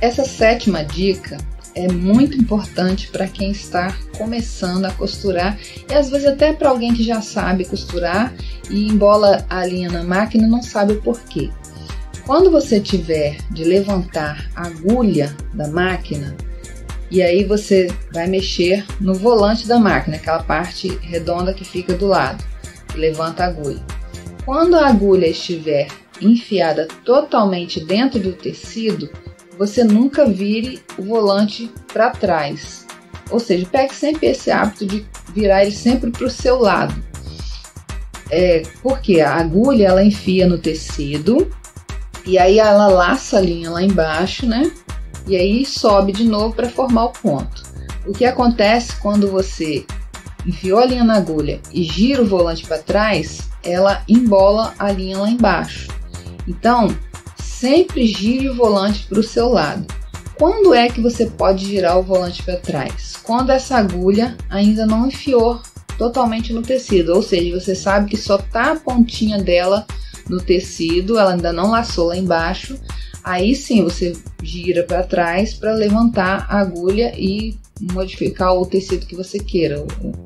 Essa sétima dica é muito importante para quem está começando a costurar e às vezes até para alguém que já sabe costurar e embola a linha na máquina não sabe o porquê. Quando você tiver de levantar a agulha da máquina, e aí você vai mexer no volante da máquina, aquela parte redonda que fica do lado, levanta a agulha. Quando a agulha estiver enfiada totalmente dentro do tecido, você nunca vire o volante para trás. Ou seja, pegue sempre esse hábito de virar ele sempre para o seu lado. É, porque a agulha ela enfia no tecido e aí ela laça a linha lá embaixo, né? E aí sobe de novo para formar o ponto. O que acontece quando você enfiou a linha na agulha e gira o volante para trás, ela embola a linha lá embaixo. Então, sempre gire o volante para o seu lado. Quando é que você pode girar o volante para trás? Quando essa agulha ainda não enfiou totalmente no tecido, ou seja, você sabe que só tá a pontinha dela no tecido, ela ainda não laçou lá embaixo. Aí sim você gira para trás para levantar a agulha e modificar o tecido que você queira.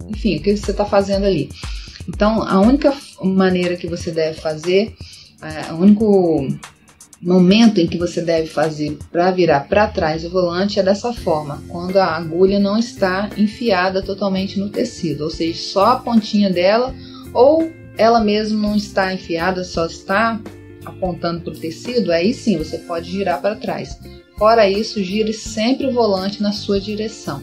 Enfim, o que você está fazendo ali. Então, a única maneira que você deve fazer, é, o único momento em que você deve fazer para virar para trás o volante é dessa forma, quando a agulha não está enfiada totalmente no tecido, ou seja, só a pontinha dela ou ela mesmo não está enfiada, só está apontando para o tecido, aí sim você pode girar para trás. Fora isso, gire sempre o volante na sua direção.